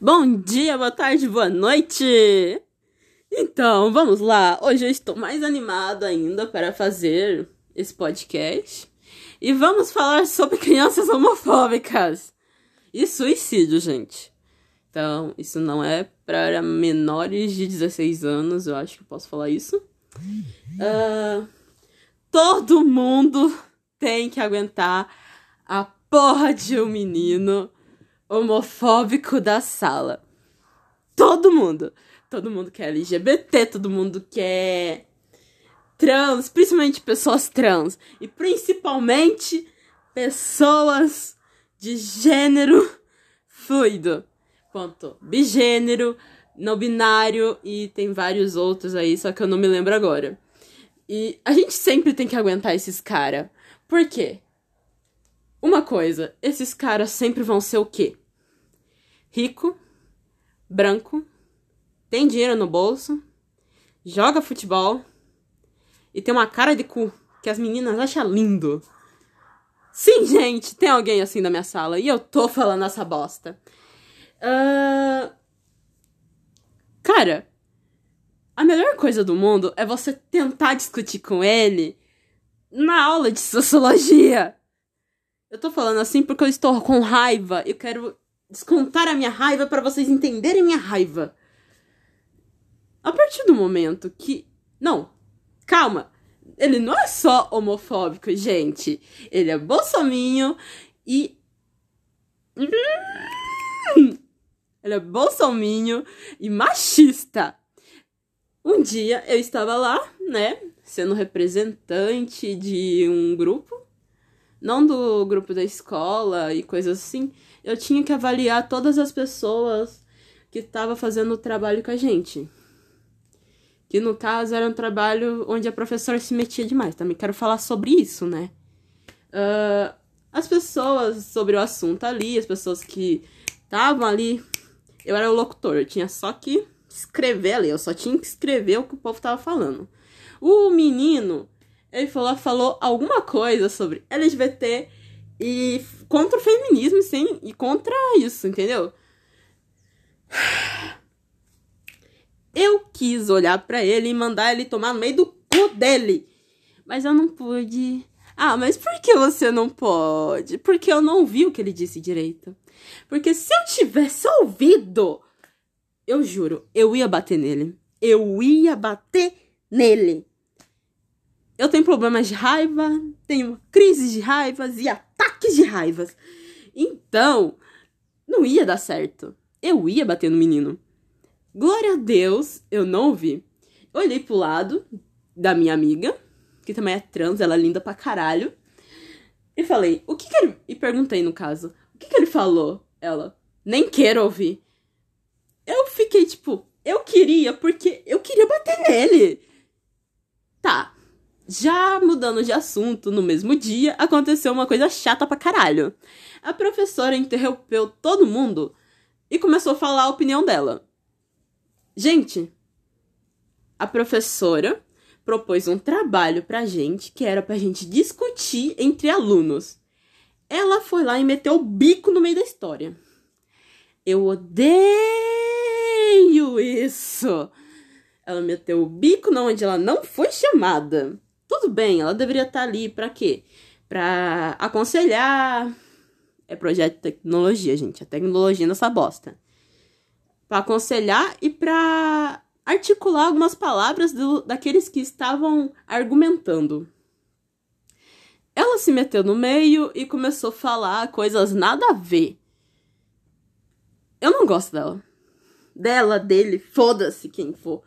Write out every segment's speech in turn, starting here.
Bom dia, boa tarde, boa noite! Então, vamos lá. Hoje eu estou mais animado ainda para fazer esse podcast. E vamos falar sobre crianças homofóbicas e suicídio, gente. Então, isso não é para menores de 16 anos, eu acho que posso falar isso. Uh, todo mundo tem que aguentar a porra de um menino homofóbico da sala. Todo mundo. Todo mundo quer LGBT, todo mundo quer trans, principalmente pessoas trans. E principalmente pessoas de gênero fluido. Ponto. Bigênero, não binário e tem vários outros aí, só que eu não me lembro agora. E a gente sempre tem que aguentar esses cara. Por quê? Uma coisa, esses caras sempre vão ser o quê? Rico, branco, tem dinheiro no bolso, joga futebol e tem uma cara de cu que as meninas acham lindo. Sim, gente, tem alguém assim na minha sala e eu tô falando essa bosta. Uh... Cara, a melhor coisa do mundo é você tentar discutir com ele na aula de sociologia. Eu tô falando assim porque eu estou com raiva. Eu quero descontar a minha raiva para vocês entenderem minha raiva. A partir do momento que. Não, calma. Ele não é só homofóbico, gente. Ele é bolsominho e. Ele é bolsominho e machista. Um dia eu estava lá, né, sendo representante de um grupo não do grupo da escola e coisas assim, eu tinha que avaliar todas as pessoas que estavam fazendo o trabalho com a gente. Que no caso era um trabalho onde a professora se metia demais. Também quero falar sobre isso, né? Uh, as pessoas sobre o assunto ali, as pessoas que estavam ali. Eu era o locutor, eu tinha só que escrever ali, eu só tinha que escrever o que o povo tava falando. O menino ele falou, falou alguma coisa sobre LGBT e contra o feminismo, sim, e contra isso, entendeu? Eu quis olhar para ele e mandar ele tomar no meio do cu dele. Mas eu não pude. Ah, mas por que você não pode? Porque eu não vi o que ele disse direito. Porque se eu tivesse ouvido, eu juro, eu ia bater nele. Eu ia bater nele. Eu tenho problemas de raiva, tenho crises de raivas e ataques de raivas. Então, não ia dar certo. Eu ia bater no menino. Glória a Deus, eu não ouvi. Eu olhei pro lado da minha amiga, que também é trans, ela é linda pra caralho. E falei, o que que ele. E perguntei no caso, o que que ele falou? Ela, nem quero ouvir. Eu fiquei tipo, eu queria, porque eu queria bater nele. Tá, já mudando de assunto, no mesmo dia, aconteceu uma coisa chata pra caralho. A professora interrompeu todo mundo e começou a falar a opinião dela. Gente, a professora propôs um trabalho pra gente que era pra gente discutir entre alunos. Ela foi lá e meteu o bico no meio da história. Eu odeio isso! Ela meteu o bico onde ela não foi chamada. Tudo bem, ela deveria estar ali para quê? Para aconselhar. É projeto de tecnologia, gente. A tecnologia nessa bosta. Para aconselhar e para articular algumas palavras do, daqueles que estavam argumentando. Ela se meteu no meio e começou a falar coisas nada a ver. Eu não gosto dela. Dela, dele, foda-se quem for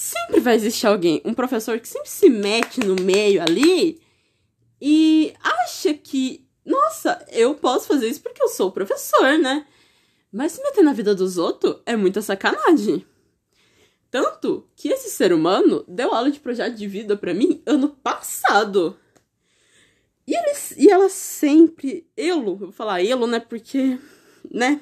sempre vai existir alguém, um professor que sempre se mete no meio ali e acha que, nossa, eu posso fazer isso porque eu sou professor, né? Mas se meter na vida dos outros é muita sacanagem. Tanto que esse ser humano deu aula de projeto de vida para mim ano passado. E, ele, e ela sempre. Elo, eu vou falar Elo, né? Porque. Né?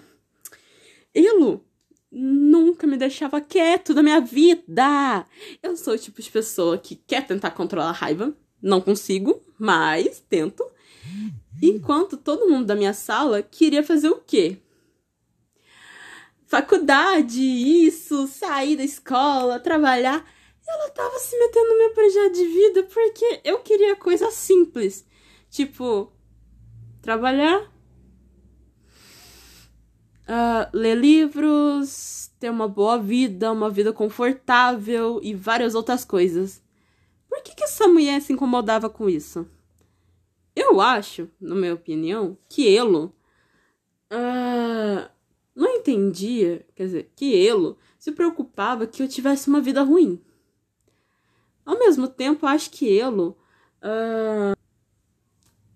Elo nunca me deixava quieto da minha vida. Eu sou o tipo de pessoa que quer tentar controlar a raiva. Não consigo, mas tento. Enquanto todo mundo da minha sala queria fazer o quê? faculdade, isso, sair da escola, trabalhar. Ela tava se metendo no meu projeto de vida porque eu queria coisa simples. Tipo, trabalhar, uh, ler livros, ter uma boa vida, uma vida confortável e várias outras coisas. Por que, que essa mulher se incomodava com isso? Eu acho, na minha opinião, que Elo uh, não entendia, quer dizer, que Elo se preocupava que eu tivesse uma vida ruim. Ao mesmo tempo, acho que Elo uh,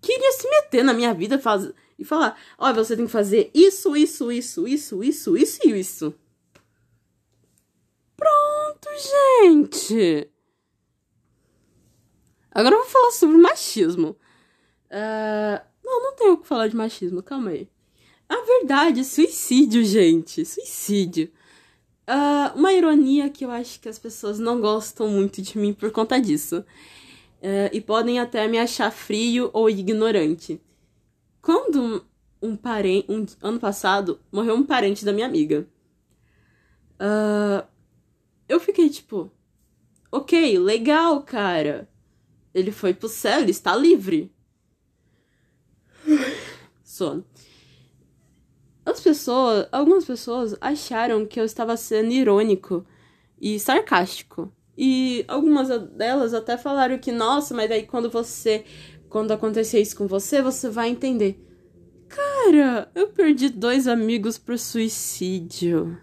queria se meter na minha vida faz, e falar: olha, você tem que fazer isso, isso, isso, isso, isso, isso e isso. Pronto, gente! Agora eu vou falar sobre machismo. Uh, não, não tenho o que falar de machismo, calma aí. A verdade, é suicídio, gente. Suicídio. Uh, uma ironia que eu acho que as pessoas não gostam muito de mim por conta disso. Uh, e podem até me achar frio ou ignorante. Quando um parente. Um, ano passado, morreu um parente da minha amiga. Uh, eu fiquei tipo. Ok, legal, cara. Ele foi pro céu, ele está livre. Sono. As pessoas, algumas pessoas acharam que eu estava sendo irônico e sarcástico. E algumas delas até falaram que, nossa, mas aí quando você. Quando acontecer isso com você, você vai entender. Cara, eu perdi dois amigos por suicídio.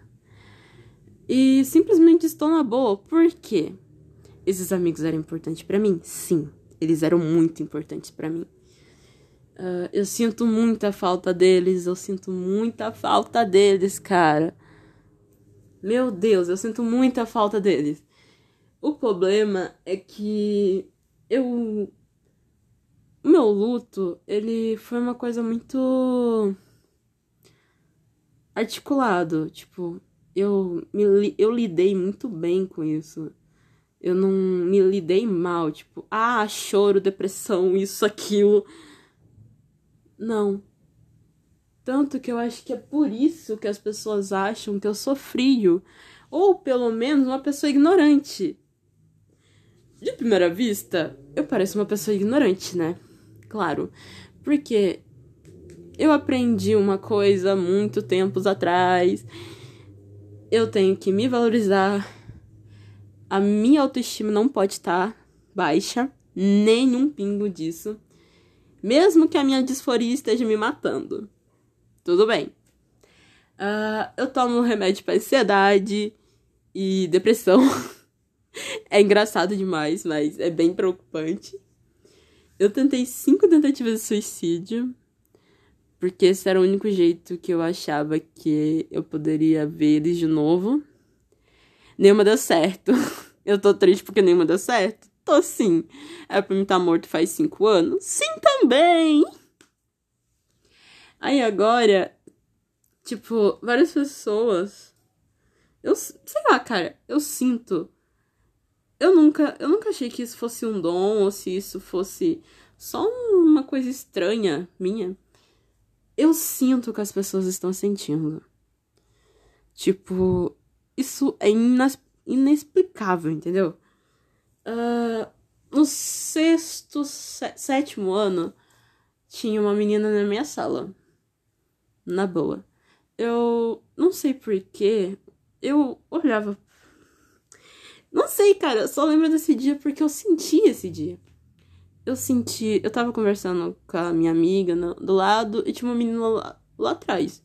E simplesmente estou na boa. Por quê? Esses amigos eram importantes para mim? Sim, eles eram muito importantes para mim. Uh, eu sinto muita falta deles, eu sinto muita falta deles, cara. Meu Deus, eu sinto muita falta deles. O problema é que eu. O meu luto, ele foi uma coisa muito. articulado. Tipo, eu, me, eu lidei muito bem com isso. Eu não me lidei mal, tipo, ah, choro, depressão, isso, aquilo. Não. Tanto que eu acho que é por isso que as pessoas acham que eu sou frio. Ou pelo menos uma pessoa ignorante. De primeira vista, eu pareço uma pessoa ignorante, né? Claro. Porque eu aprendi uma coisa muito tempos atrás. Eu tenho que me valorizar a minha autoestima não pode estar baixa, nenhum pingo disso. Mesmo que a minha disforia esteja me matando. Tudo bem. Uh, eu tomo remédio para ansiedade e depressão. é engraçado demais, mas é bem preocupante. Eu tentei cinco tentativas de suicídio, porque esse era o único jeito que eu achava que eu poderia ver eles de novo nenhuma deu certo. Eu tô triste porque nenhuma deu certo? Tô sim. É pra mim estar tá morto faz cinco anos? Sim, também! Aí agora, tipo, várias pessoas. Eu sei lá, cara, eu sinto. Eu nunca, eu nunca achei que isso fosse um dom ou se isso fosse só uma coisa estranha minha. Eu sinto o que as pessoas estão sentindo. Tipo, isso é inexplicável, entendeu? Uh, no sexto, sétimo ano, tinha uma menina na minha sala. Na boa. Eu não sei porquê. Eu olhava. Não sei, cara. Eu só lembro desse dia porque eu senti esse dia. Eu senti. Eu tava conversando com a minha amiga no, do lado e tinha uma menina lá, lá atrás.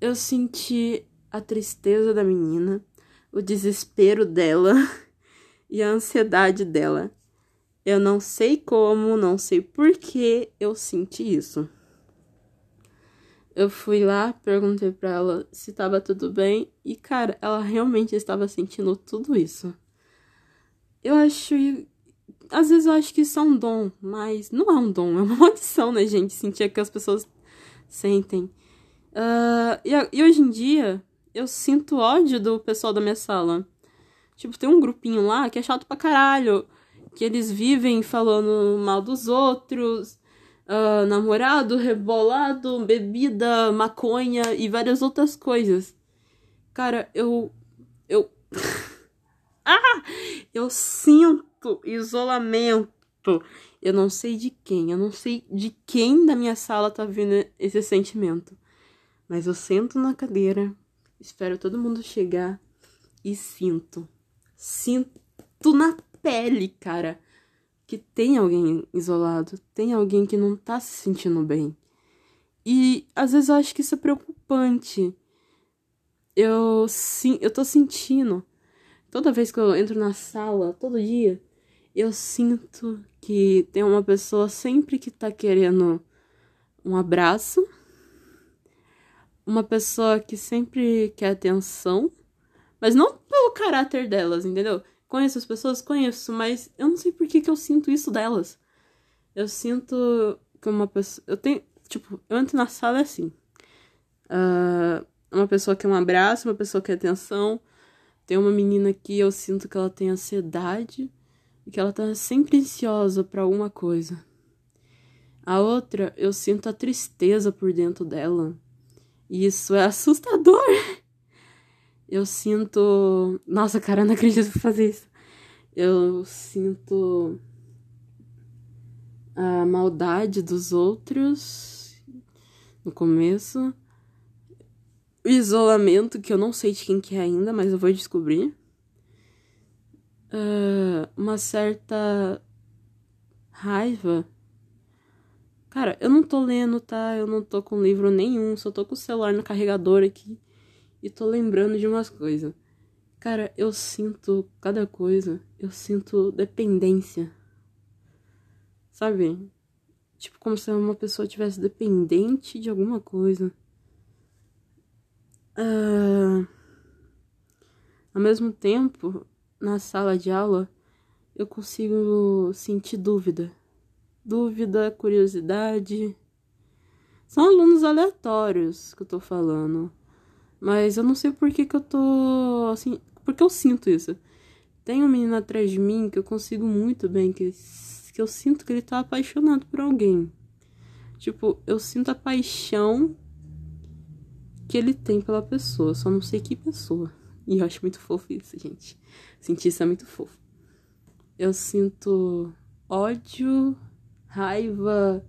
Eu senti a tristeza da menina, o desespero dela e a ansiedade dela. Eu não sei como, não sei por que eu senti isso. Eu fui lá, perguntei pra ela se tava tudo bem e, cara, ela realmente estava sentindo tudo isso. Eu acho. Às vezes eu acho que isso é um dom, mas não é um dom, é uma maldição, né, gente? Sentir que as pessoas sentem. Uh, e, e hoje em dia, eu sinto ódio do pessoal da minha sala. Tipo, tem um grupinho lá que é chato pra caralho. Que eles vivem falando mal dos outros. Uh, namorado, rebolado, bebida, maconha e várias outras coisas. Cara, eu. Eu. ah! Eu sinto isolamento. Eu não sei de quem, eu não sei de quem da minha sala tá vindo esse sentimento. Mas eu sento na cadeira, espero todo mundo chegar e sinto. Sinto na pele, cara, que tem alguém isolado, tem alguém que não tá se sentindo bem. E às vezes eu acho que isso é preocupante. Eu sim, eu tô sentindo toda vez que eu entro na sala, todo dia, eu sinto que tem uma pessoa sempre que tá querendo um abraço, uma pessoa que sempre quer atenção, mas não pelo caráter delas, entendeu? Conheço as pessoas? Conheço, mas eu não sei por que, que eu sinto isso delas. Eu sinto que uma pessoa. Eu tenho. Tipo, eu entro na sala assim. Uh, uma pessoa quer um abraço, uma pessoa quer atenção. Tem uma menina que eu sinto que ela tem ansiedade e que ela tá sempre ansiosa para alguma coisa. A outra, eu sinto a tristeza por dentro dela. E isso é assustador. Eu sinto. Nossa, cara, eu não acredito fazer isso. Eu sinto a maldade dos outros no começo. O isolamento, que eu não sei de quem que é ainda, mas eu vou descobrir. Uh, uma certa raiva. Cara, eu não tô lendo, tá? Eu não tô com livro nenhum, só tô com o celular no carregador aqui e tô lembrando de umas coisas. Cara, eu sinto cada coisa, eu sinto dependência. Sabe? Tipo, como se uma pessoa tivesse dependente de alguma coisa. Uh... Ao mesmo tempo, na sala de aula, eu consigo sentir dúvida. Dúvida, curiosidade. São alunos aleatórios que eu tô falando. Mas eu não sei por que, que eu tô assim. Porque eu sinto isso. Tem um menino atrás de mim que eu consigo muito bem, que, que eu sinto que ele tá apaixonado por alguém. Tipo, eu sinto a paixão que ele tem pela pessoa, só não sei que pessoa. E eu acho muito fofo isso, gente. Sentir isso é muito fofo. Eu sinto ódio, raiva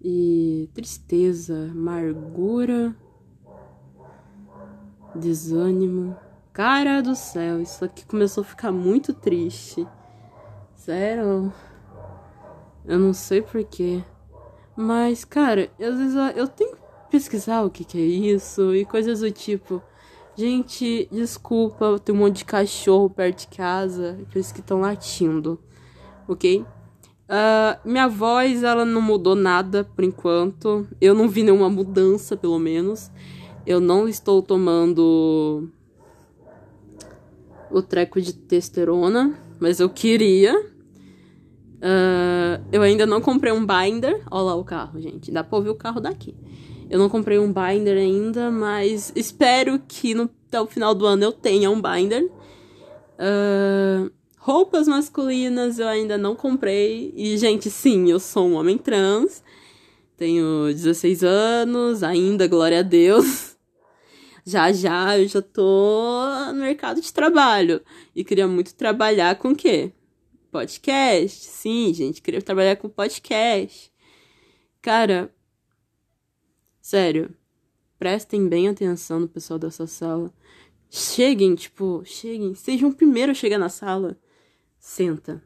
e tristeza, amargura desânimo. Cara do céu, isso aqui começou a ficar muito triste. Sério. Eu não sei porquê. Mas, cara, às vezes eu, eu tenho que pesquisar o que, que é isso e coisas do tipo. Gente, desculpa, tem um monte de cachorro perto de casa, aqueles que estão latindo, ok? Uh, minha voz, ela não mudou nada por enquanto. Eu não vi nenhuma mudança, pelo menos. Eu não estou tomando o treco de testosterona, mas eu queria. Uh, eu ainda não comprei um binder. Olha lá o carro, gente. Dá pra ouvir o carro daqui. Eu não comprei um binder ainda, mas espero que no, até o final do ano eu tenha um binder. Uh, roupas masculinas eu ainda não comprei. E, gente, sim, eu sou um homem trans. Tenho 16 anos, ainda, glória a Deus. Já já eu já tô no mercado de trabalho e queria muito trabalhar com o quê? Podcast. Sim, gente, queria trabalhar com podcast. Cara, sério, prestem bem atenção no pessoal dessa sala. Cheguem, tipo, cheguem, sejam o primeiro a chegar na sala. Senta.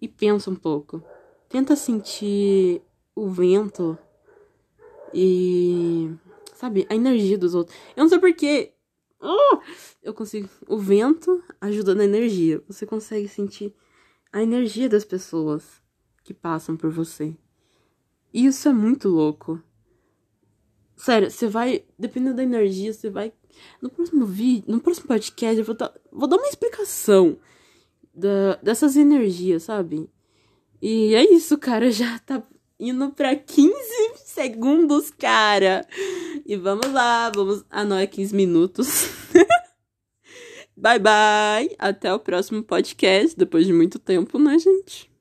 E pensa um pouco. Tenta sentir o vento e sabe? A energia dos outros. Eu não sei porquê. Oh, eu consigo. O vento ajuda na energia. Você consegue sentir a energia das pessoas que passam por você. E isso é muito louco. Sério, você vai. Dependendo da energia, você vai. No próximo vídeo, no próximo podcast, eu vou, dar, vou dar uma explicação da, dessas energias, sabe? E é isso, cara. Já tá indo pra 15 segundos, cara. E vamos lá, vamos. Ah, não, é 15 minutos. bye, bye. Até o próximo podcast, depois de muito tempo, né, gente?